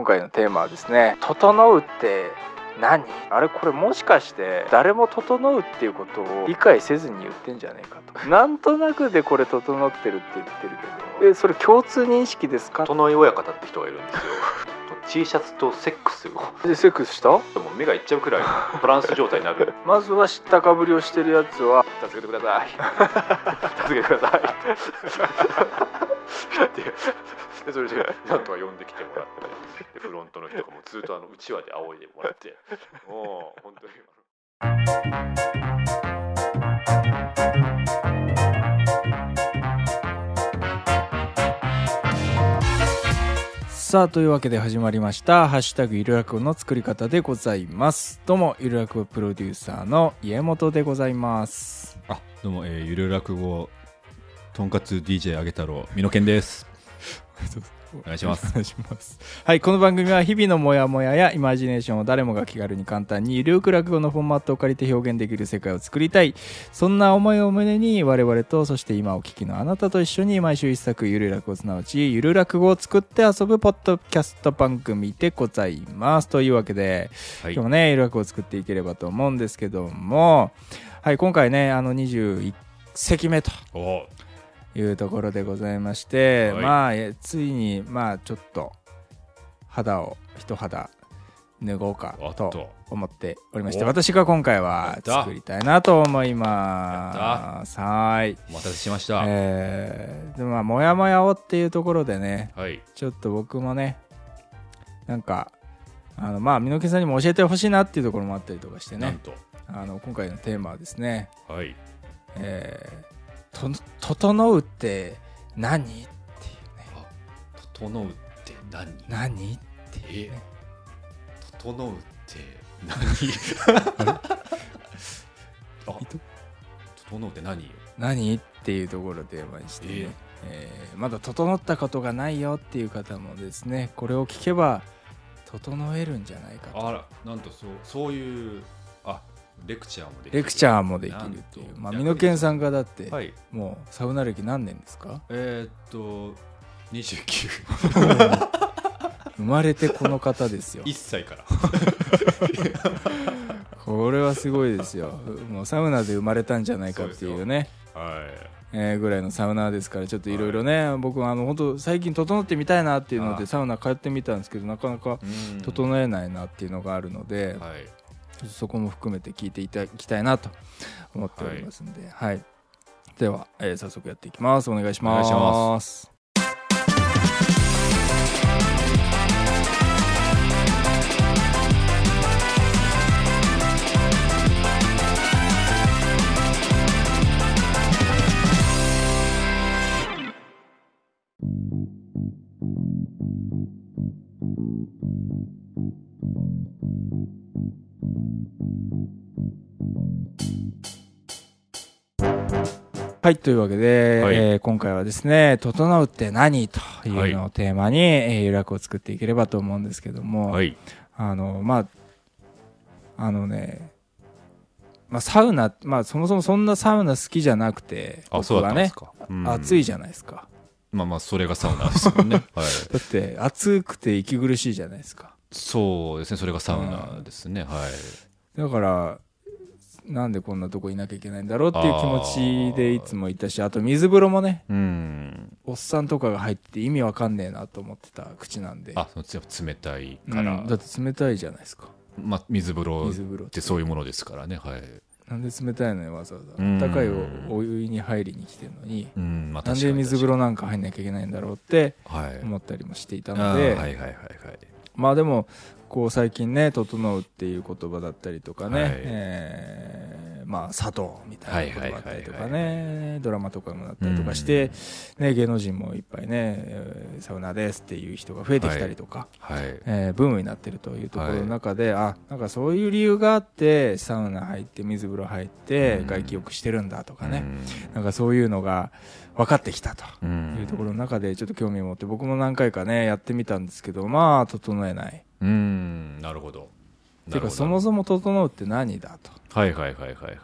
今回のテーマはですね「整うって何？あれこれもしかして誰も整うっていうことを理解せずに言ってんじゃねえかと。なんとなくでこれ整ってるって言ってるけどえそれ共通認識ですか？整い親方って人がいるんですよ。T シャツとセックスをでセックスした？でも目がいっちゃうくらいのトランス状態になる。まずは知ったかぶりをしてるやつは。助けてください。助けてくださいでそれでなんとか呼んできてもらって。でフロントの人がもうずっとあのうちわで仰いでもらって。もう本当に。さあというわけで始まりました「ハッシュタグゆるらくの作り方」でございます。どうもゆるらくプロデューサーの家元でございます。あどうも、えー、ゆる落語とんかつ DJ あげ太郎みのけんです。お願いします。お願いします。はいこの番組は日々のモヤモヤやイマジネーションを誰もが気軽に簡単にゆるく落語のフォーマットを借りて表現できる世界を作りたい。そんな思いを胸に我々とそして今お聞きのあなたと一緒に毎週一作ゆる落語すなわちゆる落語を作って遊ぶポッドキャスト番組でございます。というわけで、はい。今日もねゆる落語を作っていければと思うんですけども。はい今回ねあの21席目と。おいうところでございまして、はい。まあえついにまあちょっと肌を一肌脱ごうかとと思っておりましてお私が今回やは作りたいなと思います。はい。お待たせしました、えー、でもまあモヤモヤをっていうところでねはい。ちょっと僕もねなんかあのまあ箕木さんにも教えてほしいなっていうところもあったりとかしてね。なんと。あの今回のテーマはですねはい。えーと整うって何っていうね整うって何何っていうね整うって何あ整うって何よ何っていうところをテーマにしてね、ええーまだ整ったことがないよっていう方もですねこれを聞けば整えるんじゃないかとあらなんとそうそういうレクチャーもできる。レクチャーもできるっていう。まあ美濃健さんがだって、はい。もうサウナ歴何年ですか？えー、っと29生まれてこの方ですよ。1歳から。これはすごいですよ。もうサウナで生まれたんじゃないかっていうね。はい。えーぐらいのサウナーですからちょっといろいろね、僕はあの本当最近整ってみたいなっていうのあでサウナ通ってみたんですけどなかなかうん。整えないなっていうのがあるので、はいそこも含めて聞いていただきたいなと思っておりますんで、はい。では、えー早速やっていきます。お願いします。お願いしまはいというわけで、はい。えー今回はですね「整うって何?」というのをテーマに、えー、由楽を作っていければと思うんですけども、はい。あのまああのねまあ、サウナ、まあ、そもそもそんなサウナ好きじゃなくてあそうだったんですか、うん。暑いじゃないですか。まあまあそれがサウナですもんね。はい。だって暑くて息苦しいじゃないですかそうですねそれがサウナですね、はい。だからなんでこんなとこいなきゃいけないんだろうっていう気持ちでいつもいたしあと水風呂もねうん。おっさんとかが入って意味わかんねえなと思ってた口なんで。あそのやっぱ冷たいうん。から、だって冷たいじゃないですか。まあ、水風呂水風呂っって。てそういうものですからねはい。なんで冷たいのにわざわざ。うん。暖かいおお湯に入りに来てるのにうんまあなんで水風呂なんか入んなきゃいけないんだろうってはい思ったりもしていたあので、ーはいはいはいはいまあでもこう最近ね「整う」っていう言葉だったりとかね、はい。えーまあ茶道みたいな言葉だったりとかはいはいねドラマとかもなったりとかして、ね、芸能人もいっぱいね、えーサウナですっていう人が増えてきたりとか、はい。えーブームになってるというところの中で、あなんかそういう理由があってサウナ入って水風呂入ってうん。外気浴してるんだとかね、うん。なんかそういうのが分かってきたと。うん。いうところの中でちょっと興味を持って僕も何回かねやってみたんですけどまあ整えない。うん。なるほど。ていうかそもそも整うって何だと。はいはいはいはいはいはいはい。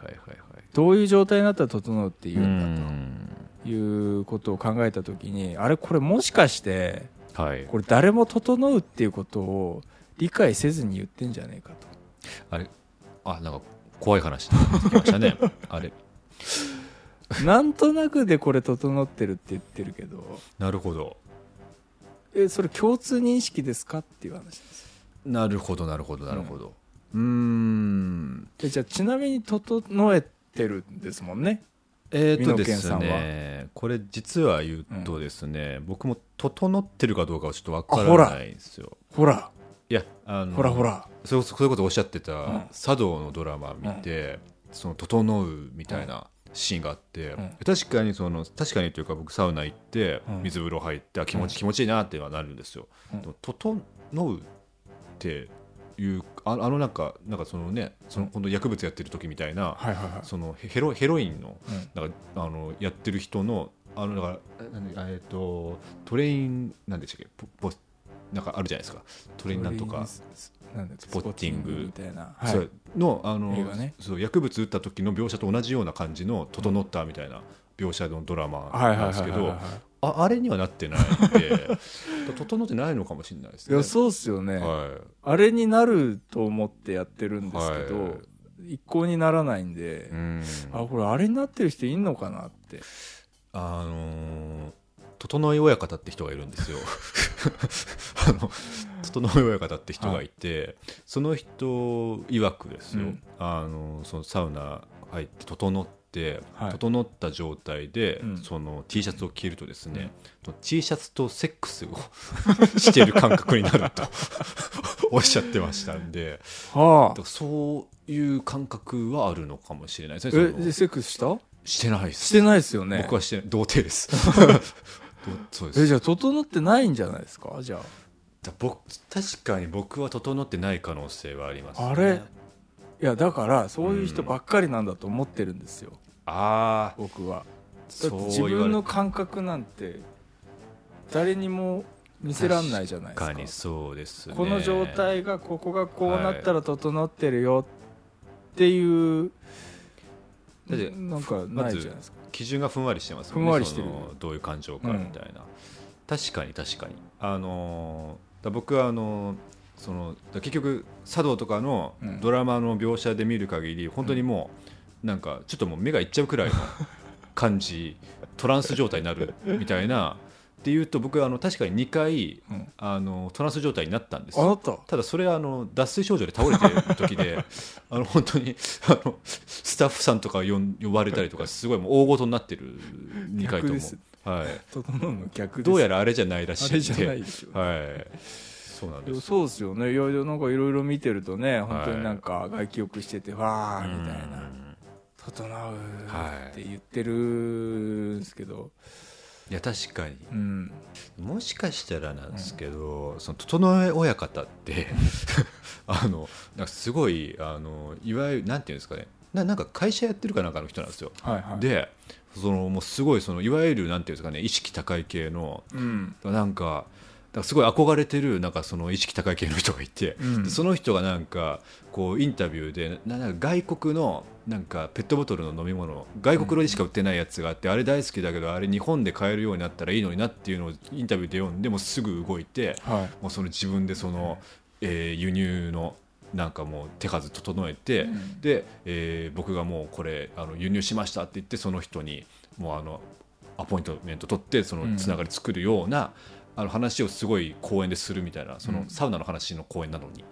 どういう状態になったら整うっていうんだん。ということを考えた時にあれこれもしかしてはい。これ誰も整うっていうことを理解せずに言ってんじゃねえかと。あれ？あなんか怖い話になってきましたね。あれ なんとなくでこれ整ってるって言ってるけど。なるほど。えそれ共通認識ですかっていう話です。なるほどなるほどなるほど。うーん。えじゃあちなみに整えてるんですもんね？えー、とです健さんは。ねこれ実は言うとですね、僕も整ってるかどうかはちょっとわかららないんですよ。ほら。いやあのほらほら。そういうことをおっしゃってた、ん。茶道のドラマ見て、その整うみたいなシーンがあって、うん。確かにその確かにというか僕サウナ行って、うん。水風呂入ってあ気持ち、うん。気持ちいいなってはなるんですよ、うん。でも整うっていうああのなんかなんかそのねその今度薬物やってる時みたいな、はいはいはい。そのヘロヘロインのうん。なんかあのやってる人のあのだからえっ、とトレインなんでしたっけポポなんかあるじゃないですか。トレインなんとか。スなんスポッティング。みたいな、はそ、いう。のあのね。そう薬物打った時の描写と同じような感じの整ったみたいな描写のドラマなんですけどああれにはなってないんで 整ってないのかもしれないですね。いやそうっすよね、はあれになると思ってやってるんですけど、はい。一向にならないんでん。あこれあれになってる人いんのかなって。あのー整い親方って人がいるんですよ。あの整い親方って人がいて、その人曰くですよ、うん。あのそのサウナ入って整って、はい。整った状態で、うん。その T シャツを着るとですね、T シャツとセックスを してる感覚になると おっしゃってましたんではだからそういう感覚はあるのかもしれないですね。えでセックスした？してないです。してないですよね。僕はしてない。童貞です。どそうです。えじゃあ整ってないんじゃないですか？じゃだ僕確かに僕は整ってない可能性はあります、あれ？いやだからそういう人ばっかりなんだと思ってるんですよ、ああ僕は。だって自分の感覚なんて誰にも見せらんないじゃないですか。確かにそうですね。この状態がここがこうなったら整ってるよっていう、だってなんかないじゃないですか、基準がふんわりしてますよね。ふんわりしてる。どういう感情かみたいな、確かに確かに。あのーだ僕はあのーそのだ結局茶道とかのうん。ドラマの描写で見る限り、本当にもうなんかちょっともう目がいっちゃうくらいの感じ トランス状態になるみたいなっていうと僕はあの確かに2回うん。あのトランス状態になったんですよ。あなた？ただそれはあの脱水症状で倒れてる時で あの本当にあのスタッフさんとか呼ん呼ばれたりとかすごいもう大ごとになってる2回とも。はい、整うの逆です。どうやらあれじゃないらしいんで。あれじゃないでしょ、はい、そうなんですそうですよね。いやいやなんかいろいろ見てるとね本当になんか外気浴しててわーみたいな。うん「整う」はいって言ってるんですけど、いや確かに。うん、もしかしたらなんですけど、その整え親方って あのなんかすごいあのいわゆるなんていうんですかね。ななんか会社やってるかなんかの人なんですよ、はいはい。でそのもうすごいそのいわゆるなんていうんですかね意識高い系のうん。なんかだからすごい憧れてるなんかその意識高い系の人がいて、うん。でその人がなんかこうインタビューでななんか外国のなんかペットボトルの飲み物外国でしか売ってないやつがあって、あれ大好きだけどあれ日本で買えるようになったらいいのになっていうのをインタビューで読んでもうすぐ動いてはい。もうその自分でその、えー輸入のなんかもう手数整えて、うん。で、えー僕がもうこれあの輸入しましたって言ってその人にもうあのアポイントメント取ってそのつながり作るような、あの話をすごい公演でするみたいなそのうんサウナの話の公演なのに、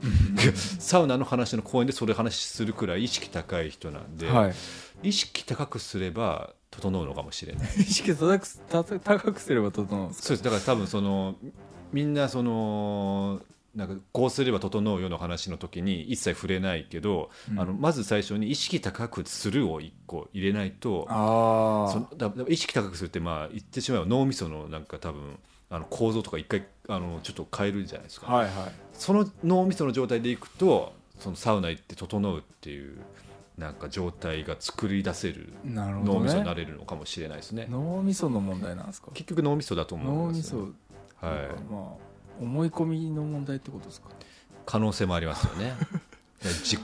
サウナの話の公演 でそれ話するくらい意識高い人なんで、はい。意識高くすれば整うのかもしれない。意識高くた高くすれば整うそうです。だから多分そのみんなそのなんかこうすれば整うよの話の時に一切触れないけど、うん。あのまず最初に意識高くするを一個入れないとあそのだだ意識高くするってまあ言ってしまえば脳みそのなんか多分あの構造とか一回あのちょっと変えるじゃないですか、あはいはい。その脳みその状態でいくとそのサウナ行って整うっていうなんか状態が作り出せる脳みそになねれるのかもしれないですね。脳みその問題なんですか？結局脳みそだと思脳みうんですよ、そね、まはい。あ思い込みの問題ってことですか？可能性もありますよね。自己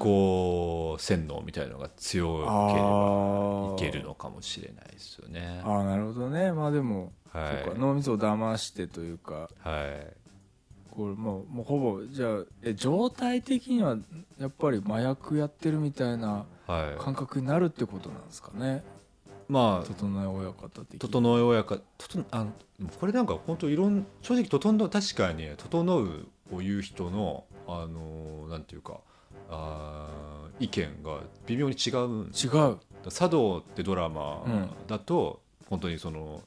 洗脳みたいなのが強ければあいけるのかもしれないですよね。ああなるほどね。まあでもはい。そうか脳みそを騙してというか。はい。これもうもうほぼじゃあえ状態的にはやっぱり麻薬やってるみたいなはい。感覚になるってことなんですかね。まあ整え親方的に。整え親方これなんか本当いろん正直整う確かに整うを言う人のあのなんていうかあー意見が微妙に違うん違う。茶道ってドラマうん。だと、本当にその、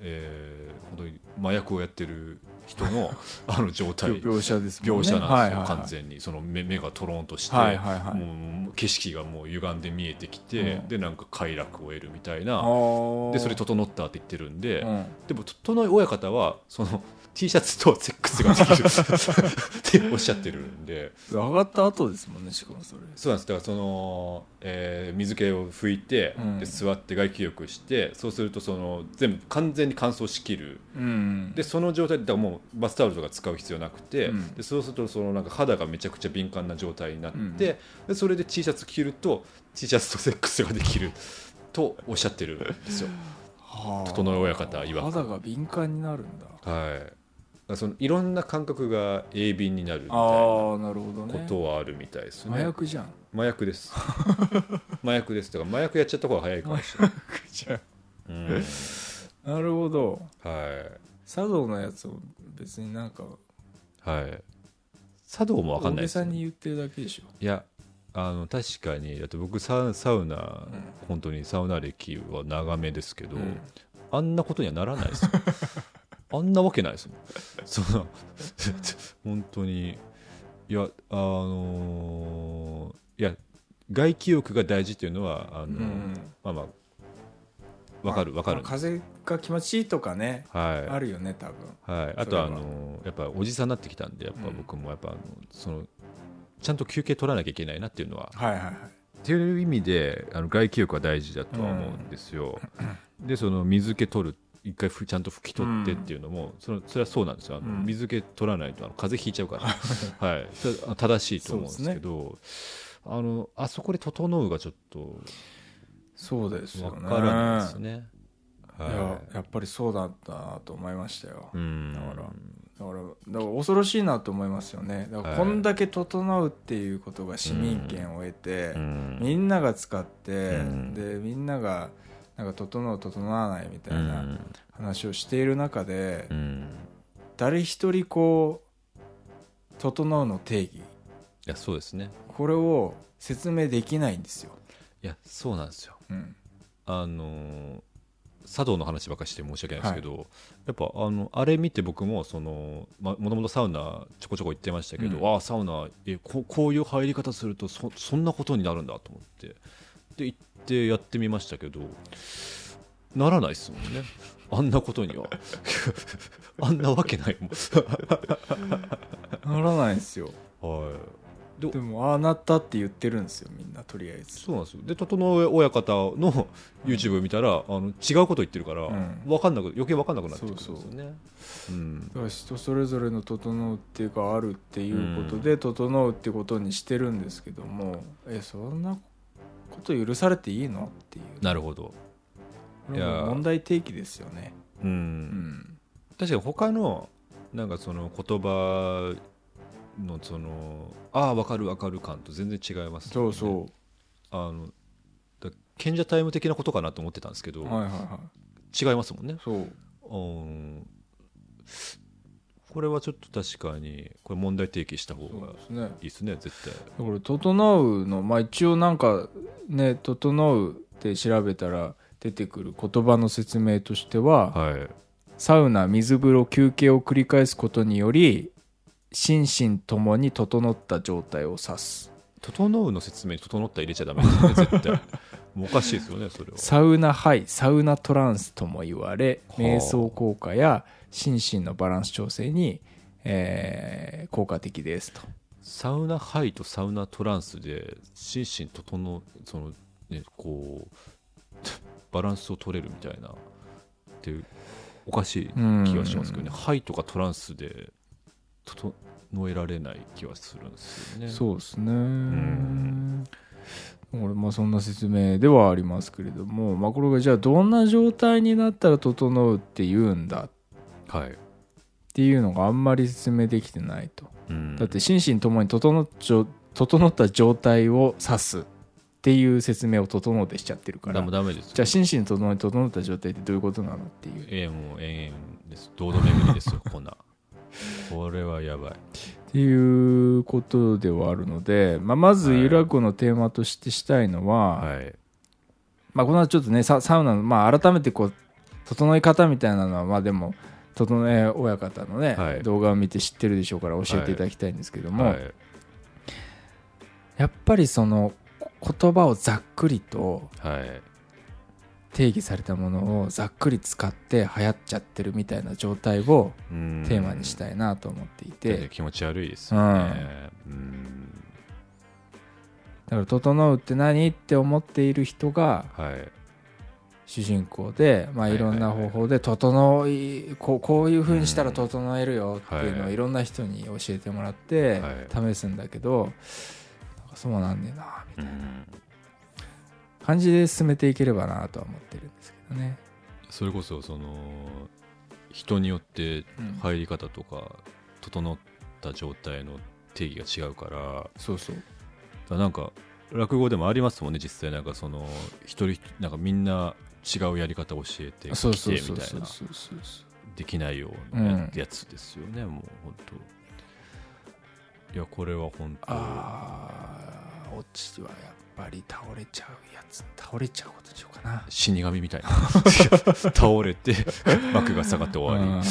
えー本当に麻薬をやってる人の あの状態。描写ですね。描写なんですよ、完全に。その目目がトロンとして、はいはいはい。もう景色がもう歪んで見えてきて、うん。でなんか快楽を得るみたいあなー。でそれ整ったって言ってるんで、うん。でも整え親方はその T シャツとセックスができる。っておっしゃってるんで。上がった後ですもんねしかもそれ。そうなんです。だからその、えー水気を拭いて、うん。で座って外気浴してそうするとその全部完全に乾燥しきる。うん。でその状態でもうバスタオルとか使う必要なくて、うん。でそうするとそのなんか肌がめちゃくちゃ敏感な状態になって、うん。でそれで T シャツ着ると T シャツとセックスができるとおっしゃってるんですよ。はあ。整え親方曰く。肌が敏感になるんだ。はい、そのいろんな感覚が鋭敏になるみたいなあことはあるみたいですね。麻薬じゃん麻薬です。麻薬です。だから麻薬やっちゃった方が早いかもしれない。じゃうんなるほどは茶道のやつを別になんかいはい。茶道もわかん大げないですよ。さに言ってるだけでしょいやあの確かにだって僕サウサウナ、ん本当にサウナ歴は長めですけど、うんあんなことにはならないですよ あんなわけないですもん。そんな本当に。いやあのーいや外気浴が大事っていうのはあの、うんまあまあわかるわかる。んです風が気持ちいいとかねはい。あるよね多分。はい、あとは。あのやっぱおじさんになってきたんでやっぱうん。僕もやっぱそのちゃんと休憩取らなきゃいけないなっていうのは。はいはいはい。っていう意味であの外気浴は大事だとは思うんですよ、でその水気取る一回ふちゃんと拭き取ってっていうのも、そのそれはそうなんですよ。うん。水気取らないとあの風邪ひいちゃうから。はい。正しいと思うんですけどあのあそこで整うがちょっとそうですよね。わからないですね。いやはやっぱりそうだったなと思いましたよ。だからだからだから恐ろしいなと思いますよね。だからはい。こんだけ整うっていうことが市民権を得て、うん。みんなが使って、うん。でみんながなんか整う整わないみたういなん。話をしている中で、うん。誰一人こう整うの定義。いやそうですね。これを説明できないんですよ、いやそうなんですよ。うん、あのー茶道の話ばっかりして申し訳ないですけど、やっぱあのあれ見て僕もその、ま、もともとサウナちょこちょこ行ってましたけど、うん。ああサウナえここういう入り方するとそそんなことになるんだと思って。で行ってやってみましたけどならないですもんね。あんなことには。あんなわけないもならないんですよ。んはい。でもああなったって言ってるんですよみんなとりあえず。そうなんですよ。で整え親方の YouTube 見たら、あの違うこと言ってるから、ん。わかんなく余計分かんなくなってくるんですよそうねう。ん。だから人それぞれの整うっていうかあるっていうことで整うってことにしてるんですけども、えそんなこと許されていいの？っていう。なるほど。いや。問題提起ですよね。うん、うん。確かに他のなんかその言葉のそのああ分かる分かる感と全然違います、そうそう。あのだ賢者タイム的なことかなと思ってたんですけど、はいはいは違いますもんね。いそう。うんこれはちょっと確かにこれ問題提起した方がいいですね絶対。だから「整う」のまあ一応なんかね「整う」って調べたら出てくる言葉の説明としては、はい。サウナ水風呂休憩を繰り返すことにより心身ともに整った状態を指す。整うの説明に整った入れちゃダメですよね絶対おかしいですよねそれは。サウナハイサウナトランスとも言われはあ。瞑想効果や心身のバランス調整に、えー効果的ですと。サウナハイとサウナトランスで心身整うそのねこう バランスを取れるみたいなっていうおかしい気がしますけどね。ハイとかトランスで整えられない気はするんですよね。そうですね。ん。これまあそんな説明ではありますけれども、まあ、これがじゃあどんな状態になったら整うって言うんだ？はい、っていうのがあんまり説明できてないと。うん。だって心身ともに整っ整った状態を指すっていう説明を整うでしちゃってるから。だもダメですよ。じゃあ心身ともに整った状態ってどういうことなのっていう。ええもう延々です。堂々巡りですよこんな。これはやばいっていうことではあるので、まあ、まずはい。ゆらこのテーマとしてしたいのは、はい。まあ、この後ちょっとねササウナの、まあ、改めてこう整え方みたいなのはまあでも整え親方のね、はい。動画を見て知ってるでしょうから教えていただきたいんですけども、はい。やっぱりその言葉をざっくりとはい定義されたものをざっくり使って流行っちゃってるみたいな状態をうん。テーマにしたいなと思っていて、気持ち悪いですよね。うん。だから「整うって何?」って思っている人がはい。主人公で、まあ、はいいろんな方法で整いこうこういうふうにしたら整えるよっていうのはい。をいろんな人に教えてもらってはい。試すんだけど、そうなんねえなみたいな。うん感じで進めていければなとは思ってるんですけどね。それこそその人によってうん。入り方とか整った状態の定義が違うから。だかそう。そうらなんか落語でもありますもんね実際。なんかその一人なんかみんな違うやり方を教えてきてみたいなできないよううんなやつですよね、もう本当。いやこれは本当。あーオチはやっぱり倒れちゃうやつ倒れちゃうことにしようかな。死神みたいな。倒れて幕が下がって終わうん。あ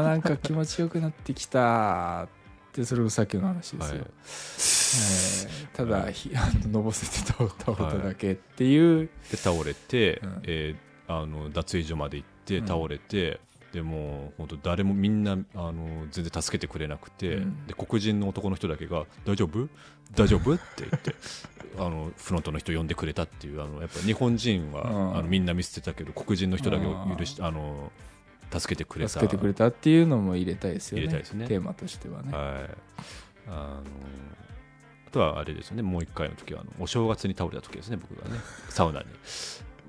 ーなんか気持ちよくなってきた。ってそれもさっきの話り、ですよ、はい。えーただ、はい。ののぼせて倒倒れただけっていう、で倒れて、うん。えーあの脱衣所まで行ってうん。倒れて、でもう本当誰もみんなあの全然助けてくれなくて、うん。で黒人の男の人だけが「大丈夫？大丈夫?」って言って あのフロントの人呼んでくれたっていうあのやっぱ日本人は、うん。あのみんな見捨てたけど黒人の人だけを許しあの助けてくれた。助けてくれたっていうのも入れたいですよねね。テーマとしてはね、はい、あのあとはあれですよねもう一回の時はあのお正月に倒れた時ですね僕がね。サウナに。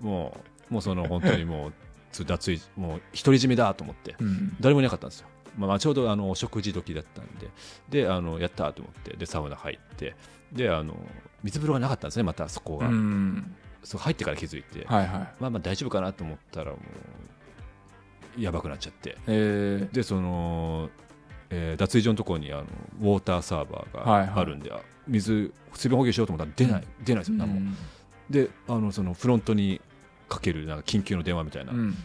もうもうその本当にもうつ脱衣もう独り占めだと思って。うん。誰もいなかったんですよ、まあまあ、ちょうどあのお食事時だったんでであのやったと思ってでサウナ入ってであの水風呂がなかったんですねまたそこうが、ん。そう入ってから気づいて、はいはい。まあまあ大丈夫かなと思ったらもうやばくなっちゃって。えー。でその、えー脱衣所のところにあのウォーターサーバーはいはい。があるんで、あ水水分補給しようと思ったら出ない、出ないですよ何も、うん。であのそのフロントにかけるなんか緊急の電話みたいな、うん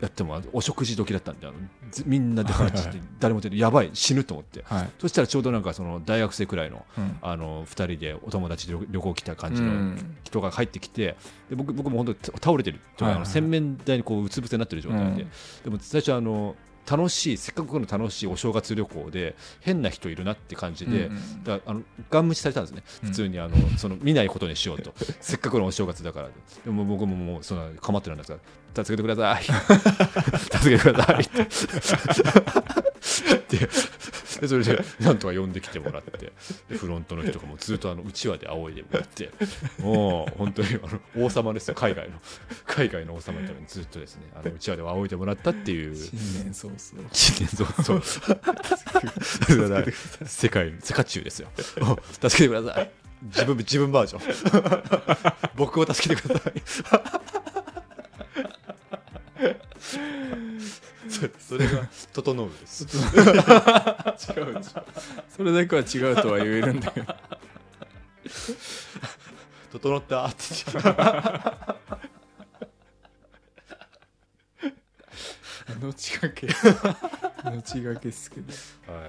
やってもお食事時だったんであのずみんなで話してはい誰も出てやばい死ぬと思って。はい。そしたらちょうどなんかその大学生くらいのうん。あの2人でお友達で旅旅行来た感じのうん。人が入ってきてで僕僕も本当に倒れてるはいはいあの洗面台にこううつ伏せになってる状態で、うん。でも最初あの楽しいせっかくの楽しいお正月旅行で変な人いるなって感じで、うんだからあのガン無視されたんですね、うん。普通にあのその見ないことにしようと。せっかくのお正月だからで。も僕ももうそんな構ってるんですから助けてください。助けてくださいってででそれでなんとか呼んできてもらってでフロントの人とかもずっとあのうちわで仰いでもらってもう本当にあの王様ですよ。海外の海外の王様のためにずっとですねあのうちわで仰いでもらったっていう。新年早々。新年早々。世界世界中ですよ。助けてください。自分自分バージョン。僕を助けてくださいそ それが「整う」です。違 うそれだけは違うとは言えるんだけど「整った」って言って。命がけ？命がけっすけど。はい。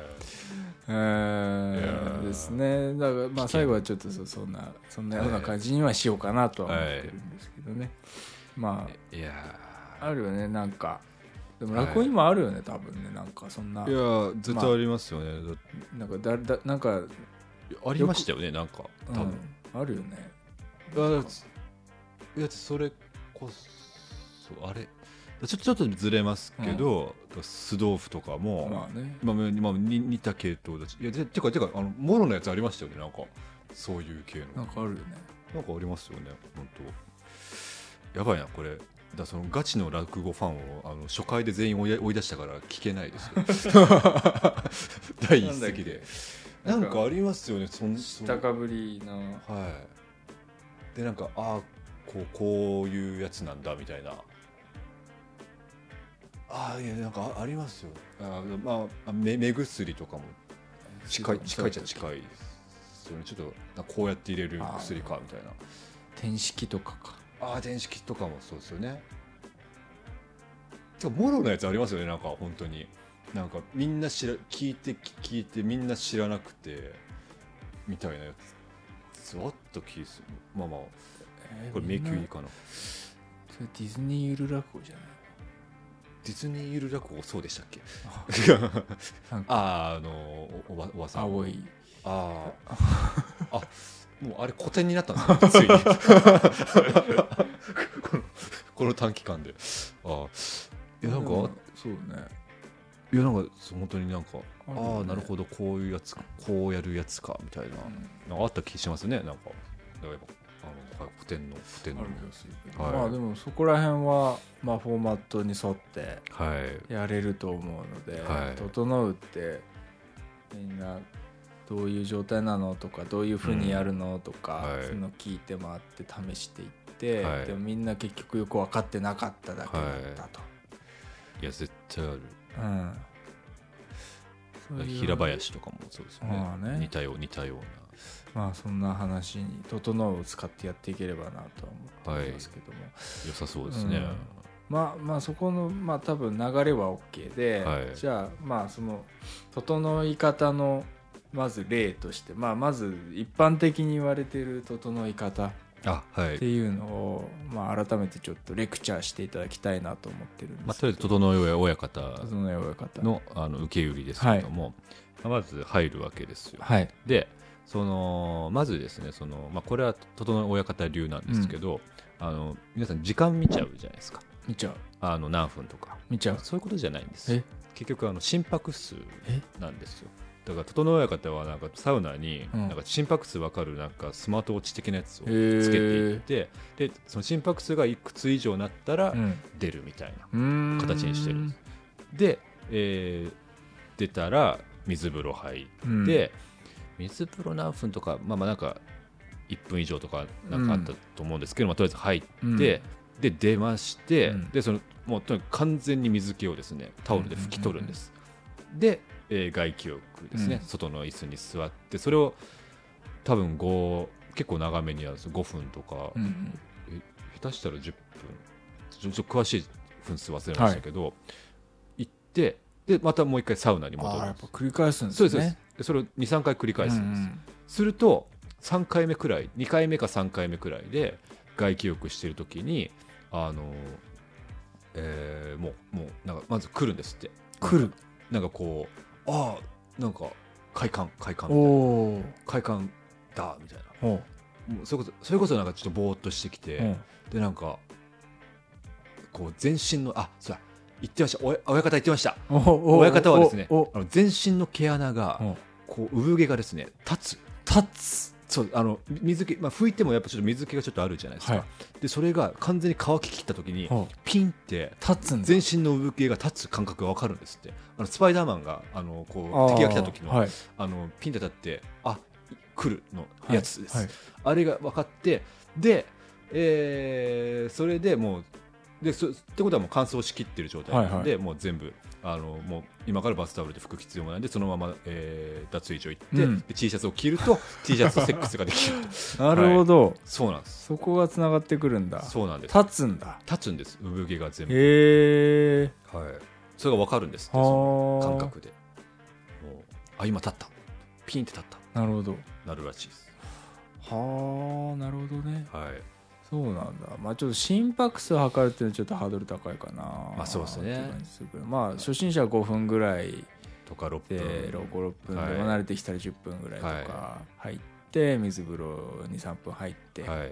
えいやーーですね。だからまあ最後はちょっとそそんなそんなような感じにはしようかなとは思ってるんですけどね、まいやああるよねなんか。でもはい。落語にもあるよね多分ねなんかそんな。ーいや絶対ありますよね、なんかだだなんか、ありましたよねなんかうん多分、あるよね。あいやそれこそあれちょちょっとずれますけど、酢豆腐とかも、まあね。まあまあ、に似た系統だしいやててかてかあのモロのやつありましたよねなんか。そういう系の。なんかあるよね。なんかありますよね本当やばいなこれだそのガチの落語ファンをあの初回で全員追い追い出したから聞けないですよ。第一席で。ななんんかかありますよね。そんそかぶりなはい。でなんかああこうこういうやつなんだみたいな。ああいやなんかあありますよ。あーまあ目目薬とかも。近い近いっちゃ近いですよね。ちょっとこうやって入れる薬かみたいな。天式とかかああ電子機とかもそうですよね。モロのやつありますよねなんか本当に。なんかみんな知ら聞いて聞いてみんな知らなくてみたいなやつ。あった気する。まあまあ。えーこれ迷宮入りかな。それディズニーゆる落語じゃない？ディズニーゆる落語そうでしたっけ？あ ああのおおばおばさん。青い。あ ああもうあれ古典になったんですよついに この短期間で。ああ。いやなんかそうね。いやなんか本当になんかああなるほどこういうやつかこうやるやつかみたいな,、なんかあった気しますねなんか。だからやっぱあのはい古典の古典の。まあでもそこら辺はまあフォーマットに沿ってはい。やれると思うので、はい。整うってみんなどういう状態なのとかどういうふうにやるのとか、はい。そういうの聞いて回って試していって、はい。でもみんな結局よく分かってなかっただけだったと、い。や絶対ある。うん。平林とかもそうですよね,、まあね。似たよう似たような。まあそんな話に「整う」を使ってやっていければなとは思ってますけども、良さそうですね、うん。まあまあそこのまあ多分流れは OK で、はい。じゃあまあその整い方のまず例として、まあ、まず一般的に言われている整い方。っあはい。ていうのを、まあ、改めてちょっとレクチャーしていただきたいなと思ってるんですけど、まあ、とりあえず整え親方整い親方。のあの受け売りですけれども、まあまず入るわけですよ。はい。でそのまずですねその、まあ、これは整え親方流なんですけど、あの皆さん時間見ちゃうじゃないですか。見ちゃう。あの何分とか。見ちゃう。そういうことじゃないんです。え？結局あの心拍数えなんですよだから整え親方はなんかサウナにうん。なんか心拍数分かるなんかスマートウォッチ的なやつをつけていってでその心拍数がいくつ以上になったらうん。出るみたいな形にしてる。んですで、えー出たら水風呂入うん。って、水風呂何分とかまあまあなんか1分以上とかなんかあったと思うんですけど、まあ、とりあえず入って、うん。で出まして、うん。でそのもうとにかく完全に水気をですねタオルで拭き取るんです、で、えー外気浴ですね、うん。外の椅子に座ってそれを多分5結構長めにやるんです5分とか、うん下手したら10分。ちょっと詳しい分数忘れましたけど、行ってでまたもう一回サウナに戻るやっぱ繰り返すんですね。そうですそれを23回繰り返すんです、うんすると3回目くらい2回目か3回目くらいで外気浴してる時にあの、えーもうもうなんかまず来るんですって。来る。なんかこうああなんか快感快感おみたいな。お快感だみたいな。おもうそれこそそれこそなんかちょっとぼーっとしてきて、でなんかこう全身のあそうだ。言ってました。親方言ってました。お親方はですねあの全身の毛穴がおこう産毛がですね立つ。立つそうあの水気、まあ、拭いてもやっぱちょっと水気がちょっとあるじゃないですか、はい。でそれが完全に乾ききった時におピンって全身の産毛が立つ感覚が分かるんですって。あのスパイダーマンがあのこう敵が来た時の,、はい。あのピンって立ってあ来るのやつです、はい。あれが分かってで、えーそれでもうでそってことはもう乾燥しきってる状態なんで、はいもう全部あのもう今からバスタオルで拭く必要もないんでそのまま、えー脱衣所行って、うん。で T シャツを着ると T シャツとセックスができると。なるほど、そうなんです。そこがつながってくるんだ。そうなんです。立つんだ。立つんです。産毛が全部、へえはい、それが分かるんですその感覚で。もうあ今立った。ピンって立った。なるほど。なるらしいです。はあなるほどね。はいそうなんだ。まあちょっと心拍数を測るっていうのはちょっとハードル高いかな。まあそうですね。まあ初心者は5分ぐらいとか6で分56分で慣れてきたら10分ぐらいとか入って水風呂23分入ってはい。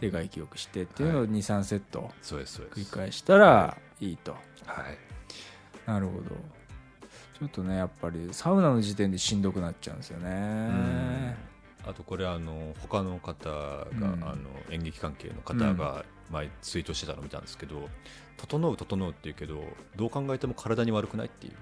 で外気浴してっていうのを23セット繰り返したらいいと。はい。なるほど。ちょっとねやっぱりサウナの時点でしんどくなっちゃうんですよねあとこれあの他の方が、うん。あの演劇関係の方が前ツイートしてたのを見たんですけど「整う整う」って言うけどどう考えても体に悪くないっていう。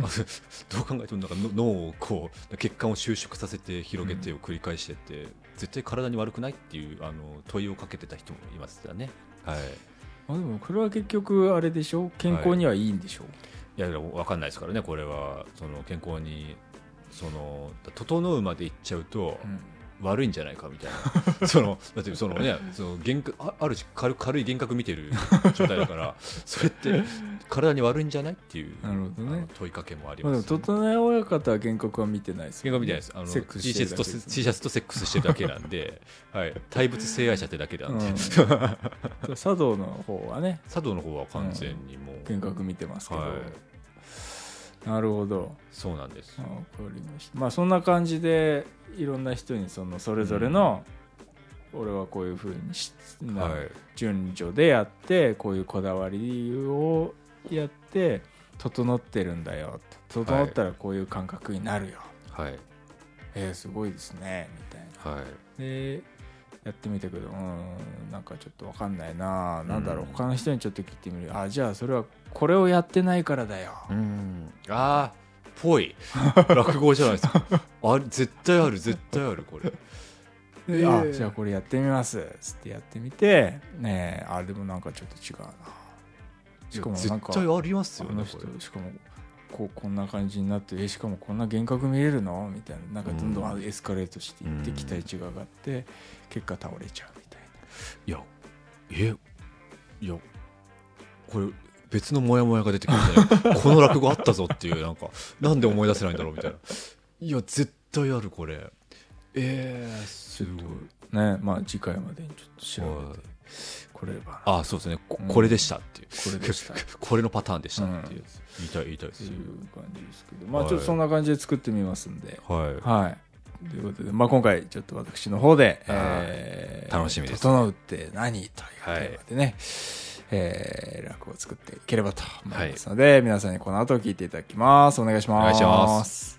どう考えてもなんかの脳をこう血管を収縮させて広げてを繰り返してって、絶対体に悪くないっていうあの問いをかけてた人もいましたね。はい。あでもこれは結局あれでしょ？健康にはいいんでしょ、い。や分かんないですからねこれは。その健康にその整うまでいっちゃうとうん。悪いんじゃないかみたいな。そのだってそのねその幻覚あある種軽軽い幻覚見てる 状態だからそれって体に悪いんじゃないっていうなるほどね。問いかけもあります、整え親方は幻覚は見てないです幻覚みたいです。あのセ T ックスシャツと T シャツとセックスしてるだけなんで、はい、対物性愛者ってだけなんで、うん。茶道の方はね。茶道の方は完全にもう、幻覚見てますけど、はいなるほど。そうなんです。わかりました。まあそんな感じでいろんな人にそのそれぞれの、俺はこういうふうにしなはい。順序でやってこういうこだわりをやって整ってるんだよ。整ったらこういう感覚になるよ、はい。えー、すごいですね。みたいな。はい。でやってみたけどうんなんかちょっと分かんないな。なんだろう、うん。他の人にちょっと聞いてみる。あじゃあそれはこれをやってないからだよ、うん。ああぽい。落語じゃないですか。あれ絶対ある絶対あるこれ。であじゃあこれやってみます。つってやってみてねえあでもなんかちょっと違うな。しかもなんか絶対ありますよあの人ねしかもこうこんな感じになってえしかもこんな幻覚見れるの？みたいな。なんかどんどんエスカレートしていってうん期待値が上がって結果倒れちゃうみたいいやえいやこれ別のモヤモヤが出てくるんじゃな。い この落語あったぞっていうなんかなんで思い出せないんだろうみたいな。いや絶対あるこれ。えー、すごい。なねまあ次回までにちょっと調べて。これればな。あそうですね。こうん。これでしたっていう、これでした。っ これのパターンでしたっていう。やつ、言いたい言いたいですていよう感じですけど。まあちょっとそんな感じで作ってみますんで。はい。はい。ということでまあ今回ちょっと私の方ではい。えー楽しみです。整うって何というテーマでねえー落語を作っていければと思いますので、皆さんにこの後聞いていただきます。お願いします。お願いします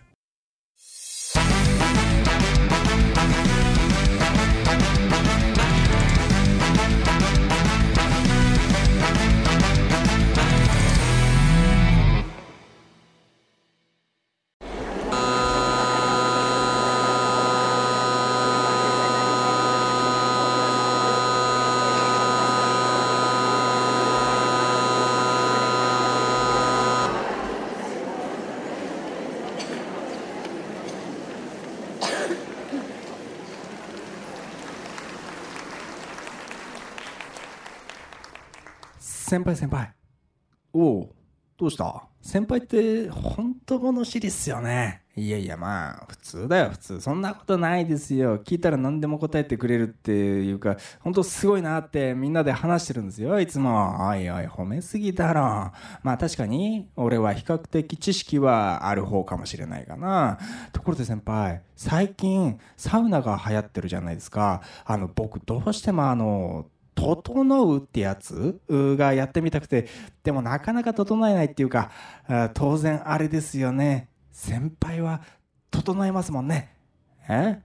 先輩先輩。おうどうした？先輩って本当物知りっすよね。いやいやまあ普通だよ普通。そんなことないですよ。聞いたら何でも答えてくれるっていうか本当すごいなってみんなで話してるんですよいつも。おいおい褒めすぎだろ。まあ確かに俺は比較的知識はある方かもしれないかな。ところで先輩最近サウナが流行ってるじゃないですか。あの僕どうしてもあの整うってやつがやってみたくてでもなかなか整えないっていうかあ当然あれですよね先輩は整えますもんねえ？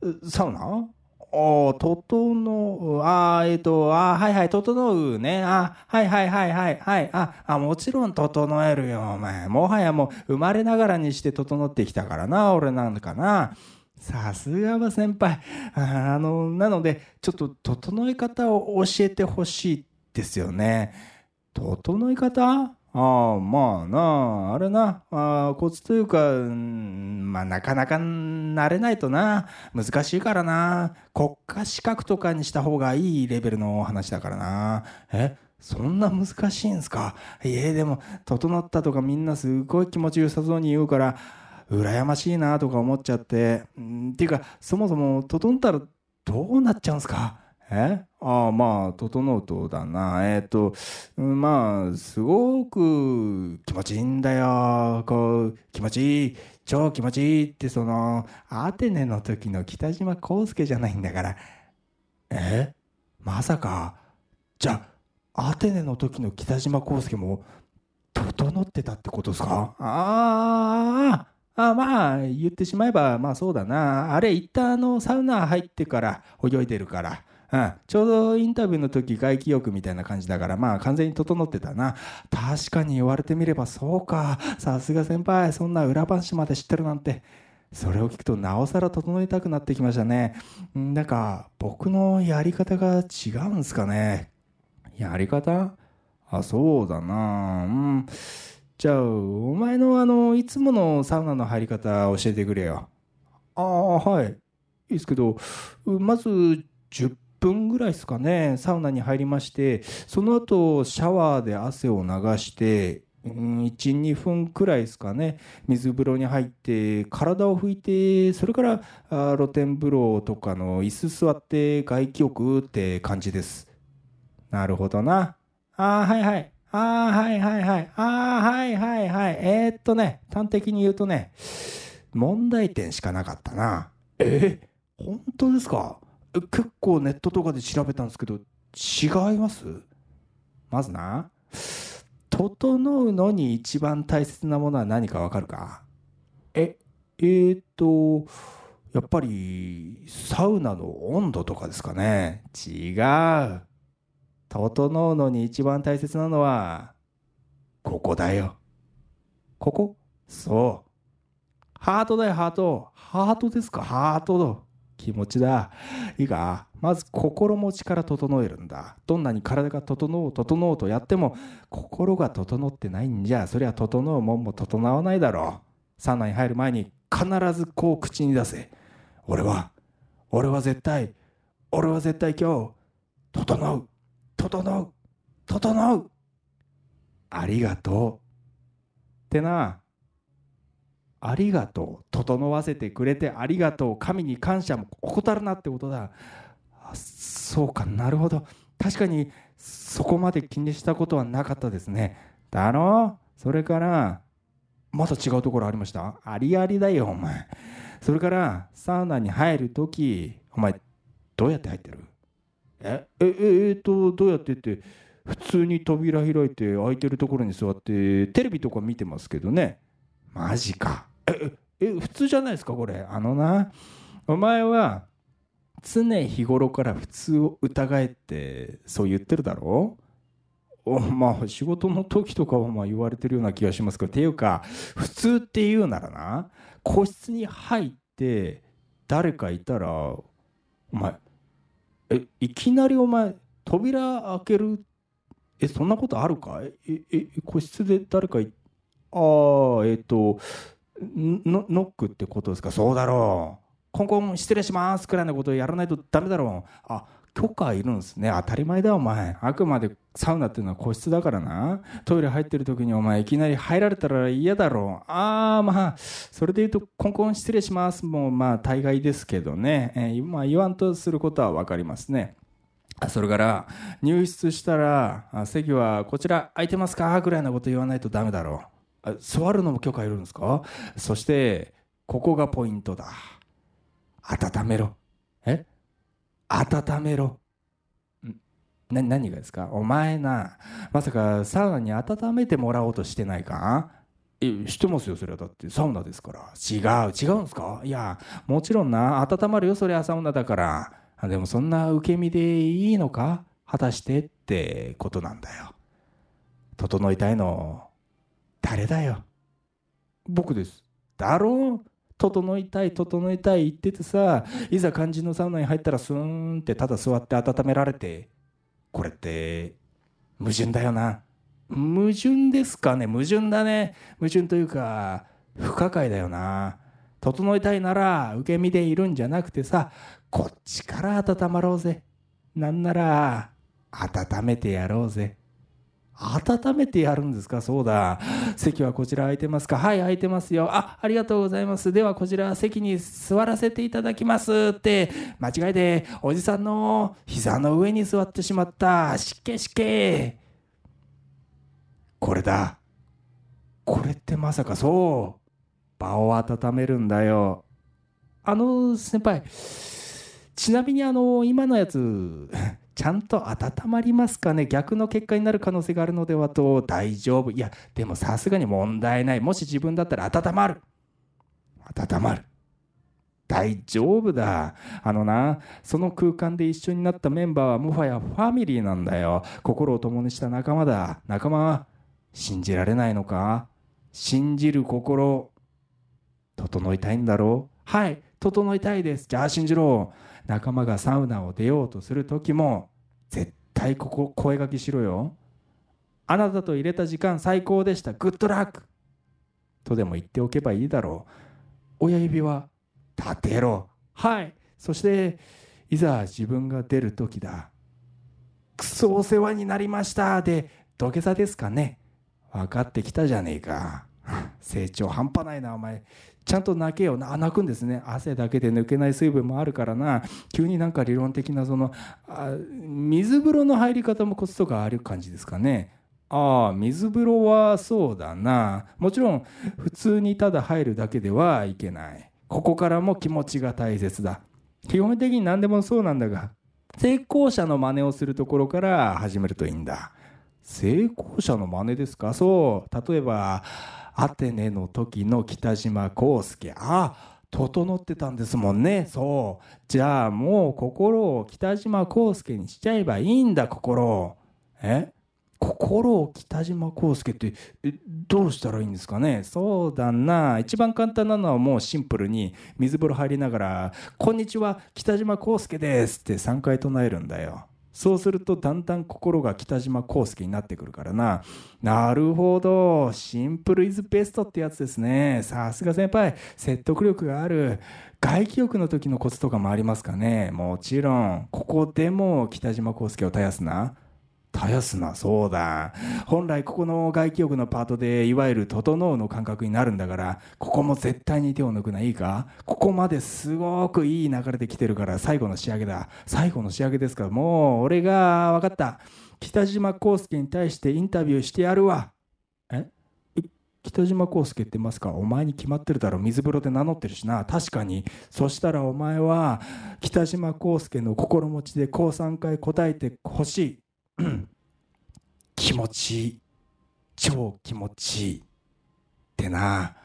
うサウナああ、整う、ああ、えっ、と、ああ、はいはい、整うね。あはいはいはいはい、はい。あ、あ、もちろん整えるよ、お前。もはやもう、生まれながらにして整ってきたからな、俺なんかな。さすがは先輩。あの、なので、ちょっと整え方を教えてほしいですよね。整え方？ああ、まあな。あ、あれな、あコツというか、うんまあなかなか慣れないとな、難しいからな、国家資格とかにした方がいいレベルの話だからな。え？そんな難しいんすか？いえ、でも、整ったとかみんなすごい気持ちよさそうに言うから、羨ましいなとか思っちゃって、っていうか、そもそも整ったらどうなっちゃうんすか？え？ああ、まあ、整うとだな。えっ、と、まあ、すごく気持ちいいんだよ。こう、気持ちいい。超気持ちいいって、その、アテネの時の北島康介じゃないんだから。え？まさか。じゃあ、アテネの時の北島康介も、整ってたってことですか？ああ、あまあ言ってしまえばまあそうだな。あれ一旦あのサウナ入ってから泳いでるから、うん、ちょうどインタビューの時外気浴みたいな感じだからまあ完全に整ってたな。確かに言われてみればそうか。さすが先輩そんな裏話まで知ってるなんて。それを聞くとなおさら整えたくなってきましたね。なんか僕のやり方が違うんすかね。やり方？あそうだな。うん。じゃあお前のあのいつものサウナの入り方教えてくれよ。ああはい。いいですけどまず10分ぐらいですかね。サウナに入りましてその後シャワーで汗を流して12分くらいですかね。水風呂に入って体を拭いてそれから露天風呂とかの椅子座って外気浴って感じです。なるほどな。ああはいはい。ああはいはいはい。ああはいはいはい。えー、っとね端的に言うとね問題点しかなかったな。え本当ですか？結構ネットとかで調べたんですけど違います？まずな。整うのに一番大切なものは何かわかるか？ええー、っとやっぱりサウナの温度とかですかね。違う整うのに一番大切なのはここだよ。ここ。そう。ハートだよハート。ハートですか？ハートの気持ちだ。いいか？まず心持ちから整えるんだ。どんなに体が整う整うとやっても心が整ってないんじゃそりゃ整うもんも整わないだろう。サウナに入る前に必ずこう口に出せ。俺は。俺は絶対。俺は絶対今日整う。整う。整う。ありがとう。ってな。ありがとう。整わせてくれてありがとう。神に感謝も怠るなってことだ。そうか。なるほど。確かにそこまで気にしたことはなかったですね。だろ？それからまだ違うところありました？ありありだよお前。それからサウナに入るときお前どうやって入ってる？ええええー、っとどうやってって普通に扉開いて空いてるところに座ってテレビとか見てますけどね。マジか。ええ普通じゃないですかこれ。あのなお前は常日頃から普通を疑えってそう言ってるだろおまあ仕事の時とかはまあ言われてるような気がしますけどっていうか普通って言うならな個室に入って誰かいたらお前えいきなりお前扉開けるえそんなことあるか？ええ個室で誰かいああえっ、ー、とノックってことですか？そうだろう。コンコン失礼しますくらいのことをやらないとダメだろう。あ許可いるんですね。当たり前だお前。あくまでサウナっていうのは個室だからな。トイレ入ってる時にお前いきなり入られたら嫌だろ。うああまあそれで言うとコンコン失礼しますもうまあ大概ですけどね、えー、まあ言わんとすることは分かりますね。それから入室したら席はこちら空いてますか？ぐらいのこと言わないとダメだろう。座るのも許可いるんですか？そしてここがポイントだ。温めろ。え？温めろ。な何がですか？お前なまさかサウナに温めてもらおうとしてないか？え知ってますよそれは。だってサウナですから。違う違うんですか？いやもちろんな。温まるよそれは。サウナだから。でもそんな受け身でいいのか？果たしてってことなんだよ。整いたいの誰だよ？僕です。だろう？整いたい整いたい言っててさいざ肝心のサウナに入ったらスーンってただ座って温められてこれって矛盾だよな。矛盾ですかね。矛盾だね。矛盾というか不可解だよな。整いたいなら受け身でいるんじゃなくてさこっちから温まろうぜ。なんなら温めてやろうぜ。温めてやるんですか？そうだ。席はこちら空いてますか？はい空いてますよ。あありがとうございます。ではこちら席に座らせていただきますって。間違いでおじさんの膝の上に座ってしまった。しけしけ。これだ。これってまさかそう。場を温めるんだよ。あの先輩ちなみにあの今のやつちゃんと温まりますかね？逆の結果になる可能性があるのではと大丈夫いやでもさすがに問題ないもし自分だったら温まる温まる。大丈夫だ。あのな、その空間で一緒になったメンバーはもはやファミリーなんだよ。心を共にした仲間だ。仲間は信じられないのか？信じる心、整いたいんだろう？はい、整いたいです。じゃあ信じろ。仲間がサウナを出ようとする時も、絶対ここ声掛けしろよ。あなたと入れた時間最高でした。グッドラックとでも言っておけばいいだろう。親指は立てろ。はい。そして、いざ自分が出る時だ。くそお世話になりました。で、土下座ですかね。分かってきたじゃねえか。成長半端ないな、お前。ちゃんと泣けよな。泣くんですね。汗だけで抜けない水分もあるからな。急になんか理論的なその、水風呂の入り方もコツとかある感じですかね。ああ、水風呂はそうだな。もちろん、普通にただ入るだけではいけない。ここからも気持ちが大切だ。基本的に何でもそうなんだが、成功者の真似をするところから始めるといいんだ。成功者の真似ですか？そう。例えば、アテネの時の北島康介。あ、整ってたんですもんね。そう。じゃあもう心を北島康介にしちゃえばいいんだ、心を。え？心を北島康介ってえどうしたらいいんですかね？そうだな一番簡単なのはもうシンプルに水風呂入りながら「こんにちは北島康介です」って3回唱えるんだよそうするとだんだん心が北島康介になってくるからな。なるほど。シンプルイズベストってやつですね。さすが先輩。説得力がある。外気浴の時のコツとかもありますかね。もちろん。ここでも北島康介を絶やすな。絶やすな、そうだ。本来ここの外気浴のパートで、いわゆる整うの感覚になるんだから、ここも絶対に手を抜くな、いいか？ここまですごくいい流れで来てるから、最後の仕上げだ。最後の仕上げですから、もう、俺が、分かった。北島康介に対してインタビューしてやるわ。え？北島康介ってますか？お前に決まってるだろ。水風呂で名乗ってるしな。確かに。そしたらお前は北島康介の心持ちでこう3回答えてほしい。気持ちいい超気持ちいいってな。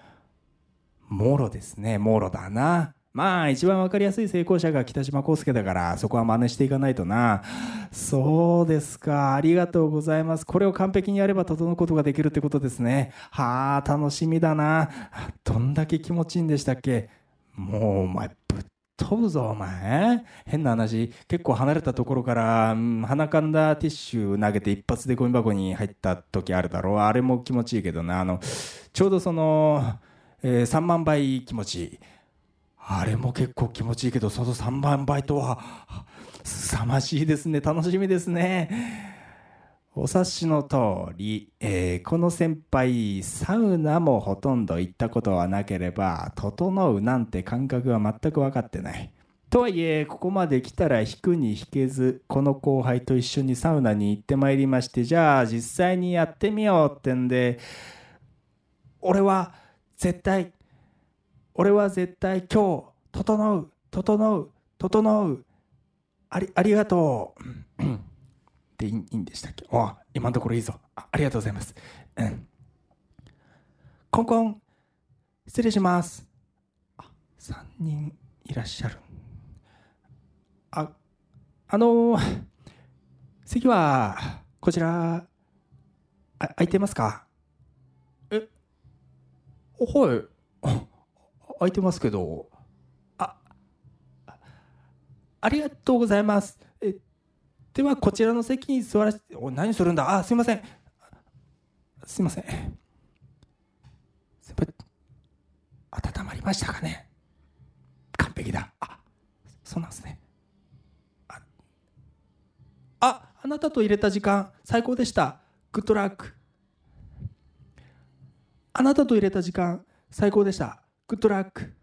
もろですねもろだな。まあ一番わかりやすい成功者が北島康介だからそこは真似していかないとな。そうですか。ありがとうございます。これを完璧にやれば整うことができるってことですね。はあ楽しみだな。どんだけ気持ちいいんでしたっけ。もうお前ぶっ飛ぶぞお前。変な話結構離れたところから、うん鼻かんだティッシュ投げて一発でゴミ箱に入った時あるだろう。あれも気持ちいいけどな。あのちょうどその、えー3万倍気持ち。いいあれも結構気持ちいいけどその3万倍とは凄まじいですね。楽しみですね。お察しの通り、えーこの先輩、サウナもほとんど行ったことはなければ、整うなんて感覚は全く分かってない。とはいえ、ここまで来たら引くに引けず、この後輩と一緒にサウナに行ってまいりまして、じゃあ実際にやってみようってんで、俺は絶対、俺は絶対今日、整う、整う、整う、あり、ありがとう。でいいんでしたっけ？あ今のところいいぞ。あありがとうございます。うん。コンコン。失礼します。あ3人いらっしゃる。ああの席はこちらあ空いてますか？え？はい。あ空いてますけど。あありがとうございます。えではこちらの席に座らせてお何するんだ？あすいません。すいません。先輩温まりましたかね？完璧だ。あそうなんですね。あああなたと入れた時間最高でした。グッドラックあなたと入れた時間最高でした。グッドラック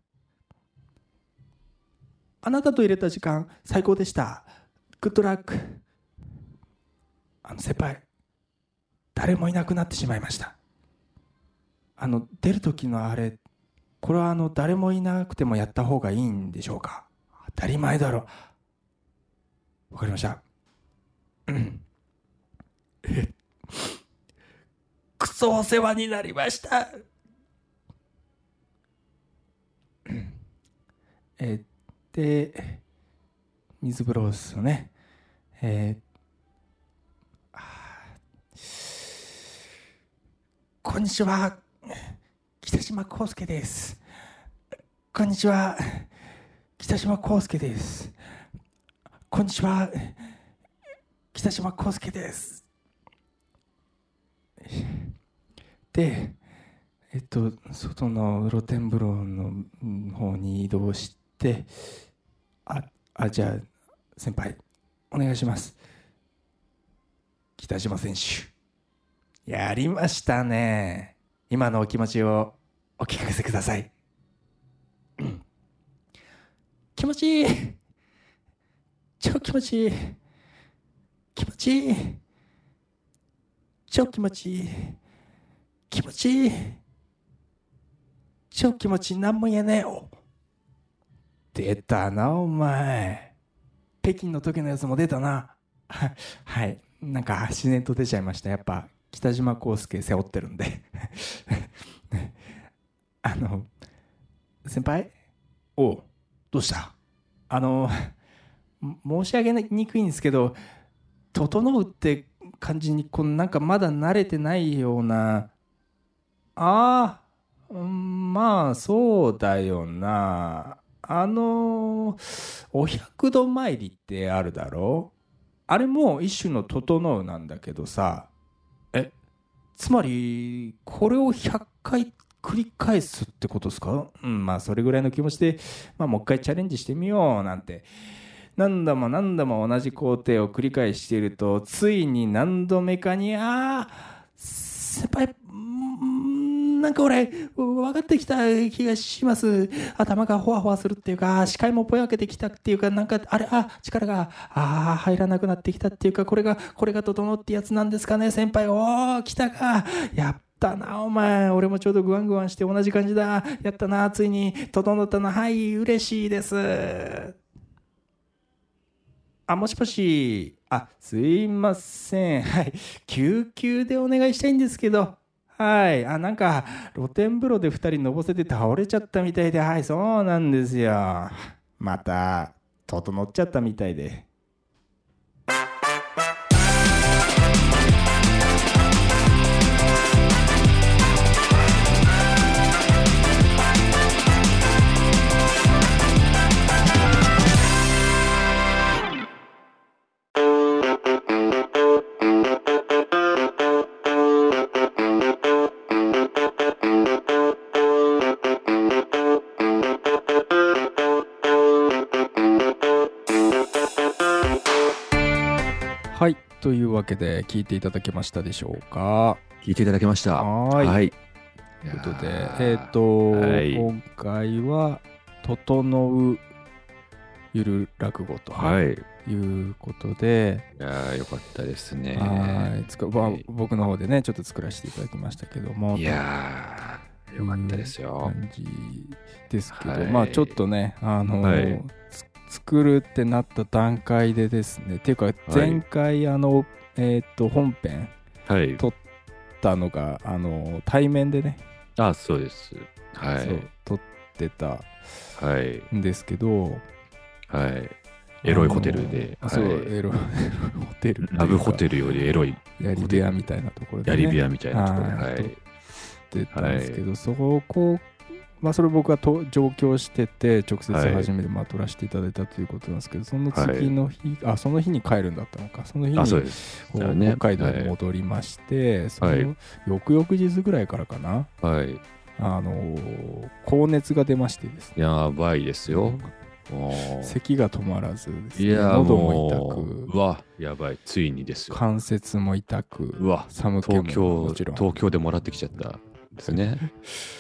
あなたと入れた時間最高でした。ッドラックあの先輩誰もいなくなってしまいました。あの出る時のあれこれはあの誰もいなくてもやった方がいいんでしょうか？当たり前だろ。わかりました。うん。えクソお世話になりました。えで水風呂ですよね。えーこんにちは。北島康介です。こんにちは。北島康介です。こんにちは。北島康介です。でえっと外の露天風呂の方に移動してああじゃあ先輩。お願いします。北島選手やりましたね。今のお気持ちをお聞かせください。気持ちいい。超気持ちいい。気持ちいい。超気持ちいい。気持ちいい。超気持ちいい。何も言えねえ。よ出たなお前。北京の時のやつも出たな。はい。なんか自然と出ちゃいました。やっぱ北島康介背負ってるんで。あの先輩？おうどうした？あの申し上げにくいんですけど「整う」って感じにこのなんかまだ慣れてないような。ああまあそうだよな。あのお百度参りってあるだろ？あれも一種の「整う」なんだけどさ。えつまりこれを100回繰り返すってことですか？うんまあそれぐらいの気持ちで、まあ、もう一回チャレンジしてみようなんて。何度も何度も同じ工程を繰り返しているとついに何度目かにああ先輩なんか俺分かってきた気がします。頭がほわほわするっていうか視界もぼやけてきたっていうかなんかあれあ力がああ入らなくなってきたっていうかこれがこれが整ってやつなんですかね先輩。おお来たか。やっったなお前。俺もちょうどグワングワンして同じ感じだ。やったなついに。整ったな。はい嬉しいです。あもしもし。あすいません。はい。救急でお願いしたいんですけど。はい。あなんか露天風呂で2人のぼせて倒れちゃったみたいで。はいそうなんですよ。また整っちゃったみたいで。わけで聞いていただけましたでしょうか。聞いていただけました。はーい。はい。ということでいやー。えっ、と、はい。今回は「整うゆる落語」とはい。いいうことで、やーよかったですね。はい。つかまあはい僕の方でねちょっと作らせていただきましたけども。いやーよかったですよ。感じですけど、はい。まあちょっとねあの、はい。つ作るってなった段階でですね。っていうか前回あの、えっ、と本編はい。とたのがあの対面でね、あ、そうです。はい。撮ってたはい。んですけどはい。エロいホテルで。あのそう、はいエロ エロホテルラブホルテルよりエロいやり部屋みたいなところで、ね、やり部屋みたいなところで。ははいい。ってたんですけど、そこまあそれ僕がと上京してて直接はい初めてまあ撮らせていただいたということなんですけど、その次の日、あその日に帰るんだったのか。その日に北海道に戻りまして、そはい。の翌々日ぐらいからかな。はい。あのー高熱が出ましてですね。やばいですよ。咳が止まらずですね。いや喉もも痛くわやばい。ついにですよ。関節も痛く。うわ。寒気ももちろん。東京でもらってきちゃったですね。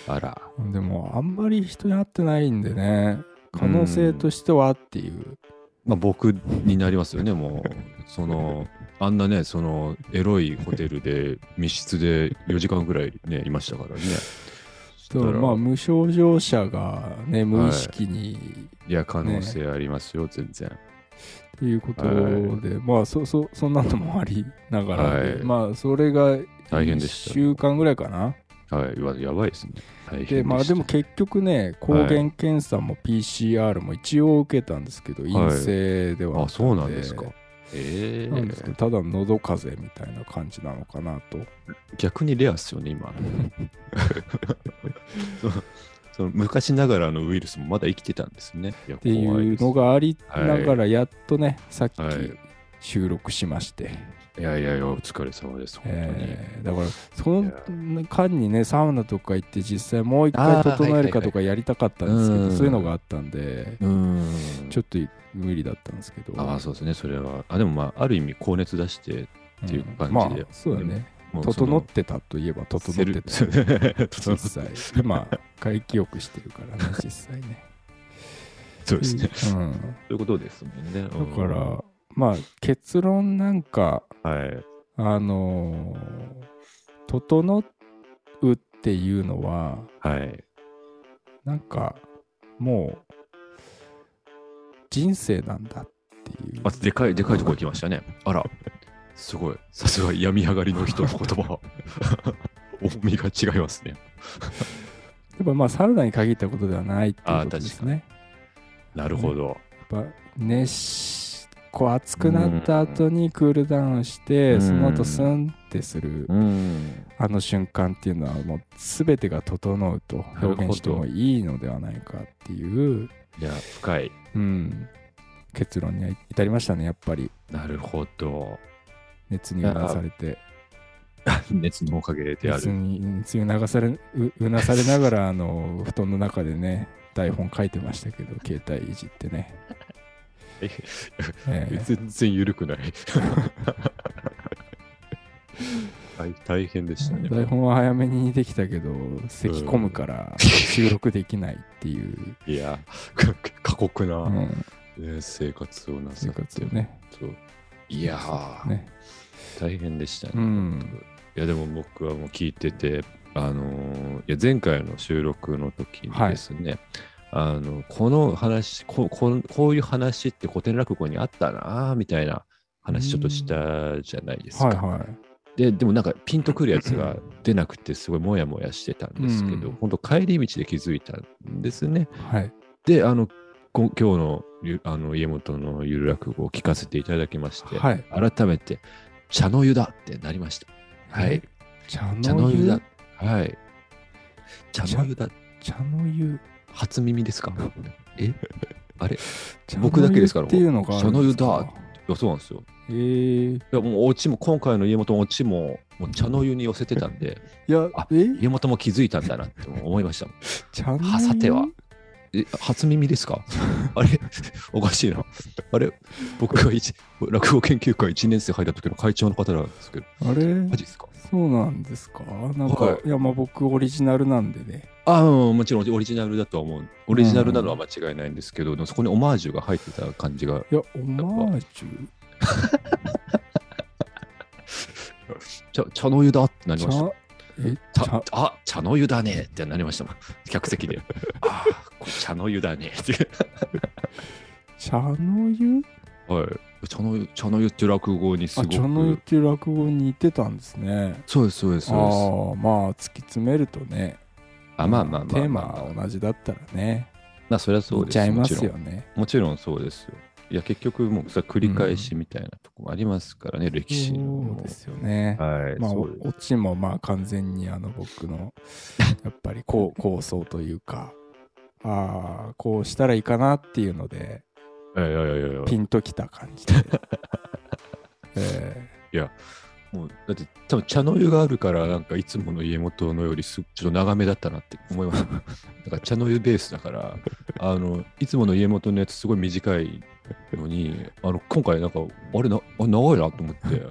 あら。でもあんまり人に会ってないんでね。可能性としてはっていう、まあ僕になりますよねもう。そのあんなねそのエロいホテルで密室で4時間ぐらいねいましたからね。まあ無症状者がね無意識に、いや可能性ありますよ、全然。っていうことで、まあそそそんなのもありながらで、はい。まあそれが大変でした1週間ぐらいかなはい、わやばいですね。大変でまあでも結局ね抗原検査も PCR も一応受けたんですけど、陰性ではあ、そうなんですか。ええなんですけどただ喉風邪みたいな感じなのかなと。逆にレアっすよね、今。その昔ながらのウイルスもまだ生きてたんですね。っっていうのがありながらやっとね、さっきはい。収録しまして、いやいやいや、お疲れ様です、本当に。えーだからその間にねサウナとか行って実際もう一回整えるかとかやりたかったんですけど、うんそういうのがあったんで、うーん。ちょっと無理だったんですけど。ああ、そうですね、それは。あ、でもまあ、ある意味、高熱出して、っていう感じで。ん。まあそうだね。整ってたといえば整ってたよ 整実際。でまあ外気浴してるからね 実際ね。そうですね。うん。そういうことですもんね。だから、まあ結論なんから、はい。あのー整うっていうのははい。なんかもう人生なんだっていうあ、でかい、でかいとこ行きましたね。あら、すごい。さすが病み上がりの人の言葉。重みが違いますね。やっぱまあサウナに限ったことではないっていうことですね。なるほど。やっぱ熱しこう熱くなった後にクールダウンして、うんその後スンってする、うん。あの瞬間っていうのはもう全てが整うと表現してもいいのではないかっていう、いや、深い。うん、結論には至りましたねやっぱりなるほど。熱にうなされて 熱のおかげであ熱る。に熱に流されううなされながらあの布団の中でね台本書いてましたけど携帯いじってね、えー 全然緩くない。大大変でしたね。台本は早めにできたけど咳込むから収録できないっていう、いや、か 過酷な、うん、ね生活をなさ生ってね。そう。いやー、ね。大変でしたね。うん。いやでも僕はもう聞いてて、あのーいや前回の収録の時にですね、あのこの話こここういう話って古典落語にあったなみたいな話ちょっとしたじゃないですか。はいはいででもなんかピンとくるやつが出なくてすごいモヤモヤしてたんですけど、うん本当帰り道で気づいたんですね。はいであのこ今日のゆあの家元のゆる落語を聞かせていただきまして、はい改めて茶の湯だってなりました。はい。茶茶の湯？の湯だ。はい。茶の湯だ。茶の湯？初耳ですか？え？あれ？僕だけですからっていう。のが茶のや、そうなんですよ。えー、いや、もうオチも、今回の家元のオチも、もう茶の湯に寄せてたんで、いやあえ？家元も気づいたんだなって思いましたもん。茶の湯？はさてはえ、初耳ですか？あれ？おかしいな。あれ？僕が一落語研究会1年生入った時の会長の方なんですけど、あれ？マジですか？そうなんですか？なんか、はい。い、やまあ僕オリジナルなんでね。ああ、うんもちろんオリジナルだとは思う。オリジナルなのは間違いないんですけど、でもそこにオマージュが入ってた感じが、いやオマージュ？茶 茶の湯だってなりました。茶えた茶あ茶の湯だねってなりましたもん。客席で。あ茶の湯だねって。茶の湯？はい。茶の湯、茶の湯って落語にすごく。あ茶の湯って落語に似てたんですねそうです、そうです、そうです。ああまあ突き詰めるとねあ、まあまあまあ、テーマが同じだったらねまあ、それはそうです。似ちゃいますもちろんよねもちろんそうですよ。いや、結局、もうさ、繰り返しみたいなとこもありますからね、歴史の。そうですよねはい。まあ、オチもまあ完全にあの僕の やっぱりこう構想というかああこうしたらいいかなっていうのでいやいやいやいやピンときた感じで、えもうだって多分茶の湯があるからなんかいつもの家元のよりすちょっと長めだったなって思います。だから茶の湯ベースだからあのいつもの家元のやつすごい短いのにあの今回なんかあれなあ長いなと思って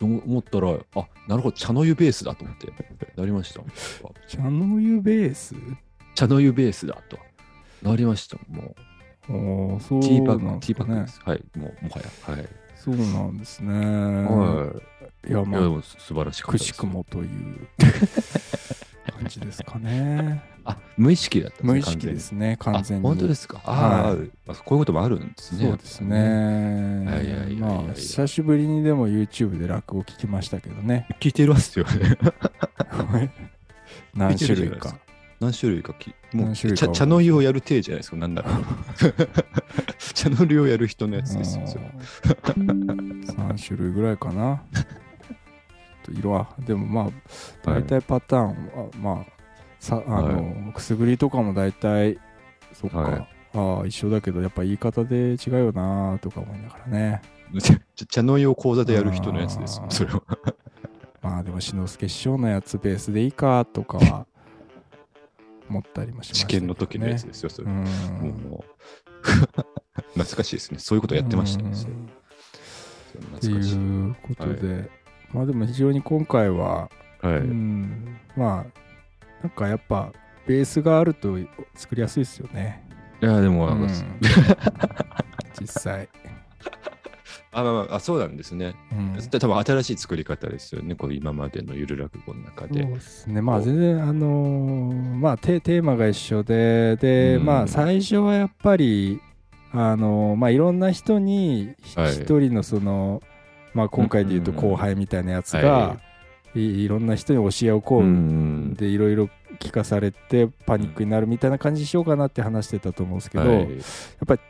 思ったらあなるほど茶の湯ベースだと思ってなりました。ー茶の湯ベース？茶の湯ベースだとなりました。もおーそううティーバッなんグティーバッグねです。はいもうもはやはい。そうなんですね、はいいやまあ素晴らしかったですくしくもという感じですかねあ無意識だったん無意識ですね完全にあ本当ですか？あはーあ、こういうこともあるんですね。そうですね。いやいやいやいやまあ、久しぶりにでも YouTube で落語聞きましたけどね。聞いてますよね。何種類か何種類かきもう茶茶の湯をやる体じゃないですかなんなら 茶の湯をやる人のやつですよそれ3種類ぐらいかな色はでもまあ大体パターンは、まあさあの、くすぐりとかも大体そっか、はい。ああ一緒だけどやっぱ言い方で違うよなとか思いながらね。茶茶の湯を講座でやる人のやつですそれは。まあでも志の輔師匠のやつベースでいいかとかは思ったりもしまし試たね、験の時のやつですよそれ。うん。もう 懐かしいですね。そういうことやってましたねそれ。うんって懐かしいいうことで、まあでも非常に今回は、はい。うん。まあなんかやっぱベースがあると作りやすいですよね、いやでもうん。実際、あまあまああそうなんですね。うん。多分新しい作り方ですよね。こう今までのゆる落語の中で。そうですね。まあ全然あのーまあテテーマが一緒でで、うん。まあ最初はやっぱりあのーまあいろんな人に一人のその、まあ今回で言うと後輩みたいなやつが、、はいいろんな人に教えをこう、んでいろいろ聞かされてパニックになるみたいな感じにしようかなって話してたと思うんですけど、はいやっぱり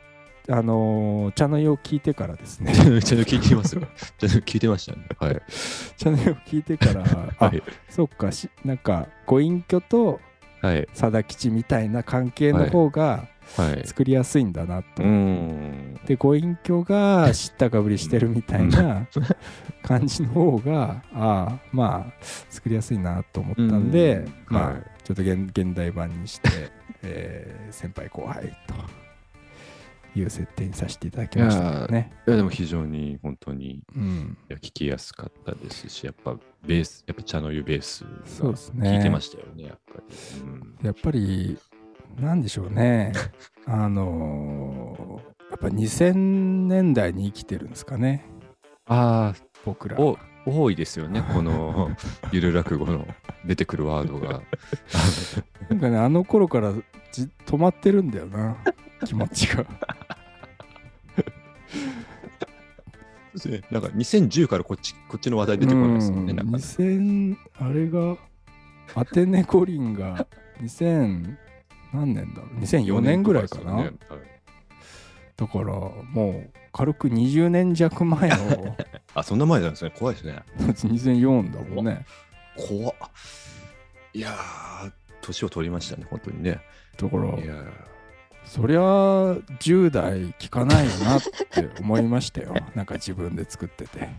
あのー茶の湯を聞いてからですねちゃんと聞いてますよ。ちゃんと聞いてましたね。はい。茶の湯を聞いてからあ、はい。そっかしなんかご隠居とはい。貞吉みたいな関係の方がはい。作りやすいんだなと。でご隠居が知ったかぶりしてるみたいな 感じの方がああまあ作りやすいなと思ったんで、うん。まあ、はい。ちょっと現現代版にして、えー先輩後輩という設定にさせていただきましたね。いや、でも非常に本当にいうん、や聞きやすかったですし、やっぱベース、やっぱ茶の湯ベースが聞いてましたよね、やっぱり。うん。やっぱりなんでしょうね。あのーやっぱ2000年代に生きてるんですかね。あ僕ら。多いですよね、この ゆる落語の出てくるワードが。なんかねあの頃からじ止まってるんだよな気持ちが。なんか2010からこっちこっちの話題出てこないですもんね、うんなんかね。2000あれがアテネ五輪が2000何年だろう？2004年ぐらいかな、ね。はい。だからもう軽く20年弱前の あ、そんな前なんですね。怖いですね。2004だもんね。怖っ。いやー、年を取りましたね、本当にね。だからいやー。そりゃ10代聞かないよなって思いましたよ。なんか自分で作ってて。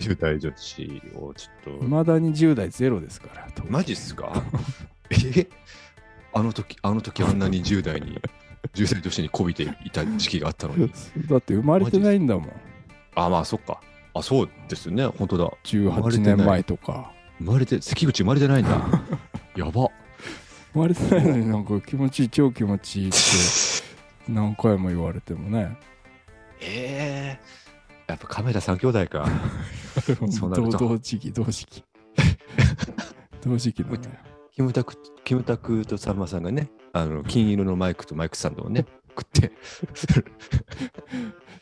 10代女子をちょっと。いまだに10代ゼロですからマジっすか？え？あの時、あの時あんなに10代に、10代女子にこびていた時期があったのに。だって生まれてないんだもんあ、まあそっか。あ、そうですね、本当だ。18年前とか生まれて、関口生まれてないんだ。やば。生まれてないのになんか気持ちいい超気持ちいいって何回も言われてもねええやっぱ亀田三兄弟か。そうなると同同時期同時期 同時期だねキムタク、キムタクとさんまさんがね、あの、金色のマイクとマイクスタンドをね、食って、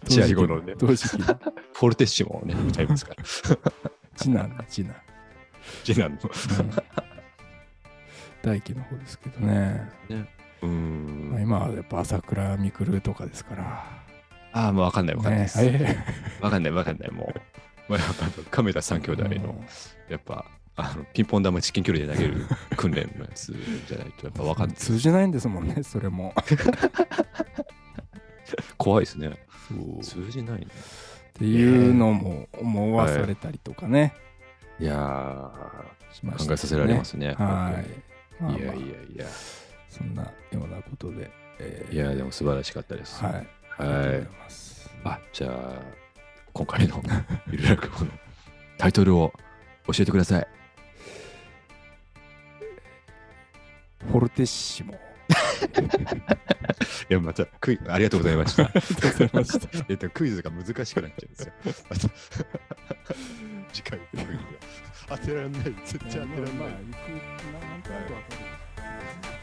試合後のね、同時フォルテッシモをね、歌いますから。次男だ次男、次男の。うん大輝の方ですけどね、うーん。まあ、今はやっぱ朝倉未来とかですからああ、もうわかんないわかんないねです。えわかんないわかんない、もう。まあ、やっぱ亀田三兄弟の、やっぱ、あのピンポン玉至近距離で投げる訓練のやつじゃないと、やっぱわかんない。通じないんですもんねそれも怖いですね。通じないね。ていうのも思わされたりとかね、いやー、しましたけどね考えさせられますね。はいまあまあいやいやいや。そんなようなことで、えーいや、でも素晴らしかったです。はい。ありがとうございます。あ、じゃあ、今回の ゆる落語のタイトルを教えてください。フォルテッシモ。いや、またクイありがとうございました。ありがとうございました。えっと、クイズが難しくなっちゃうんですよ。次回クイズが当てられない。絶対当てられない。まあ、行くなんとなくわかる